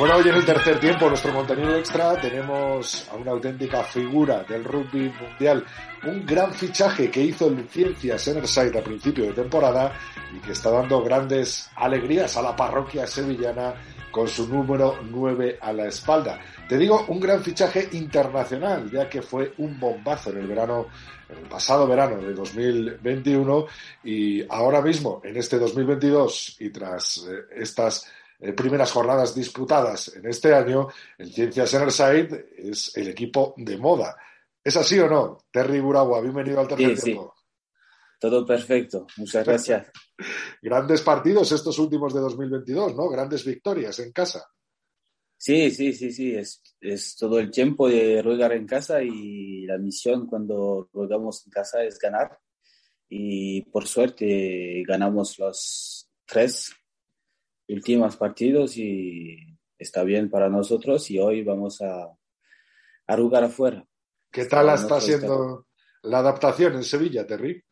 Bueno, hoy en el tercer tiempo, nuestro contenido extra, tenemos a una auténtica figura del rugby mundial, un gran fichaje que hizo el Ciencias Enerside a principio de temporada y que está dando grandes alegrías a la parroquia sevillana con su número 9 a la espalda. Te digo, un gran fichaje internacional, ya que fue un bombazo en el verano, en el pasado verano de 2021 y ahora mismo, en este 2022 y tras eh, estas eh, primeras jornadas disputadas en este año, el Ciencias Enerside es el equipo de moda. ¿Es así o no? Terry Buragua, bienvenido al tercer Sí, sí. tiempo. Todo perfecto, muchas gracias. Grandes partidos estos últimos de 2022, ¿no? Grandes victorias en casa. Sí, sí, sí, sí, es, es todo el tiempo de rugar en casa y la misión cuando rugamos en casa es ganar. Y por suerte ganamos los tres últimos partidos y está bien para nosotros y hoy vamos a, a rugar afuera. ¿Qué tal Para está siendo la adaptación en Sevilla, Terry?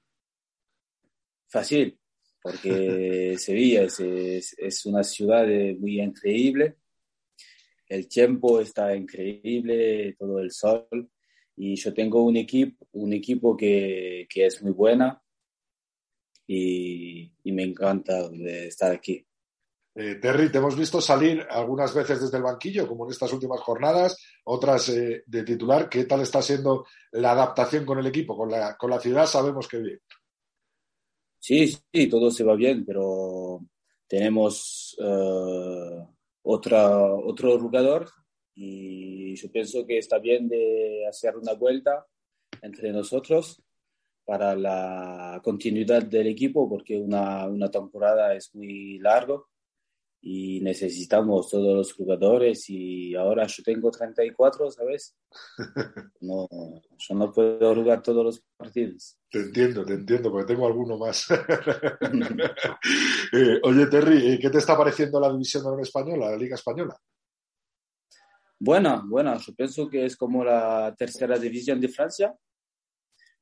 Fácil, porque Sevilla es, es, es una ciudad muy increíble. El tiempo está increíble, todo el sol. Y yo tengo un equipo, un equipo que, que es muy buena y, y me encanta de estar aquí. Eh, Terry, te hemos visto salir algunas veces desde el banquillo, como en estas últimas jornadas, otras eh, de titular. ¿Qué tal está siendo la adaptación con el equipo? Con la, con la ciudad sabemos que bien. Sí, sí, todo se va bien, pero tenemos eh, otra, otro jugador y yo pienso que está bien de hacer una vuelta entre nosotros para la continuidad del equipo porque una, una temporada es muy largo y necesitamos todos los jugadores y ahora yo tengo 34, ¿sabes? No, yo no puedo jugar todos los partidos. Te entiendo, te entiendo, porque tengo alguno más. Eh, oye, Terry, eh, ¿qué te está pareciendo la división de honor española, la Liga Española? Buena, buena. Yo pienso que es como la tercera división de Francia.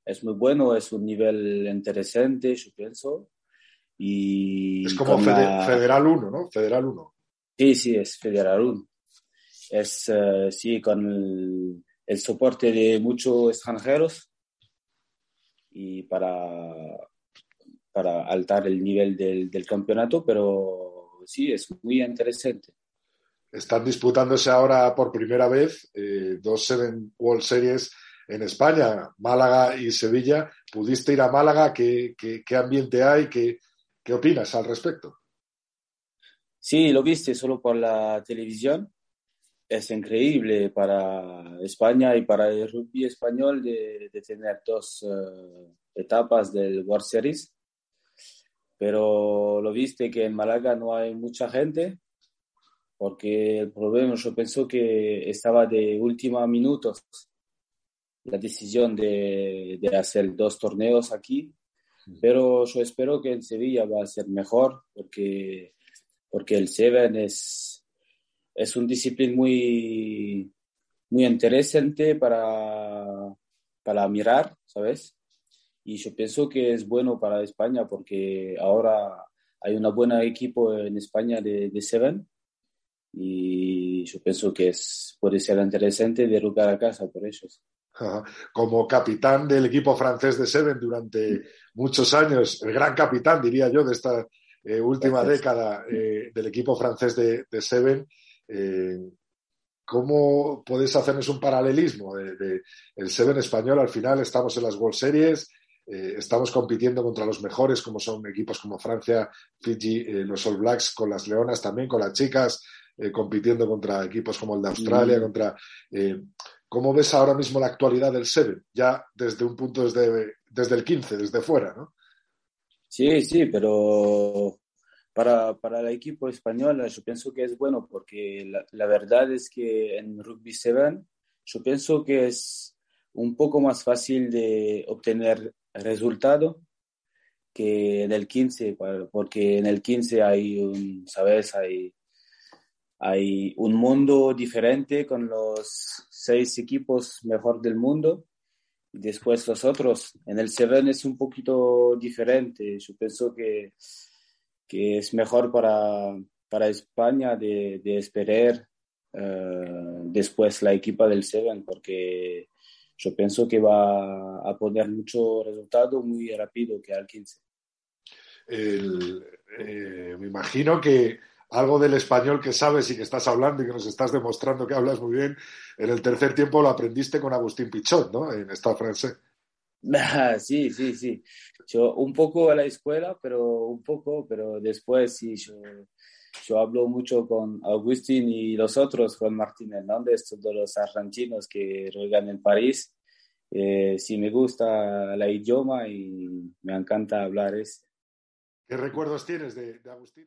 Es muy bueno, es un nivel interesante, yo pienso. Y Es como Fede- la- Federal 1, ¿no? Federal 1. Sí, sí, es Federal 1. Es, eh, sí, con el, el soporte de muchos extranjeros y para, para altar el nivel del, del campeonato, pero sí, es muy interesante. Están disputándose ahora por primera vez eh, dos Seven World Series en España, Málaga y Sevilla. ¿Pudiste ir a Málaga? ¿Qué, qué- qué ambiente hay? ¿Qué, ¿Qué opinas al respecto? Sí, lo viste solo por la televisión. Es increíble para España y para el rugby español de, de tener dos eh, etapas del World Series. Pero lo viste que en Málaga no hay mucha gente, porque el problema yo pienso que estaba de última minutos la decisión de, de hacer dos torneos aquí. Pero yo espero que en Sevilla va a ser mejor, porque porque el Seven es, es un disciplina muy, muy interesante para, para mirar, ¿sabes? Y yo pienso que es bueno para España porque ahora hay una buena equipo en España de, de Seven y yo pienso que es, puede ser interesante de a casa por ellos. Como capitán del equipo francés de Seven durante muchos años, el gran capitán, diría yo, de esta eh, última Gracias. década eh, del equipo francés de, de Seven, eh, ¿cómo podéis hacernos un paralelismo de, de el Seven español? Al final estamos en las World Series, estamos compitiendo contra los mejores, como son equipos como Francia, Fiji, los All Blacks, con las Leonas también, con las chicas, compitiendo contra equipos como el de Australia, mm. contra... ¿Cómo ves ahora mismo la actualidad del Seven? Ya desde un punto, desde, desde el 15, desde fuera, ¿no? Sí, sí, pero para, para el equipo español yo pienso que es bueno porque la, verdad es que en Rugby Seven yo pienso que es un poco más fácil de obtener resultado que en el 15, porque en el 15 hay un, ¿sabes? Hay, hay un mundo diferente con los seis equipos mejor del mundo. Y después los otros. En el 7 es un poquito diferente. Yo pienso que, que es mejor para, para España de, de esperar uh, después la equipa del 7 porque yo pienso que va a poner mucho resultado muy rápido que al 15. Eh, me imagino que algo del español que sabes y que estás hablando y que nos estás demostrando que hablas muy bien, en el tercer tiempo lo aprendiste con Agustín Pichot, ¿no? En esta francés. sí, sí, sí. Yo un poco a la escuela, pero un poco, pero después sí, yo, yo hablo mucho con Agustín y los otros, con Martín Hernández, todos los argentinos que juegan en París. Eh, sí me gusta el idioma y me encanta hablar ese. ¿Qué recuerdos tienes de, de Agustín?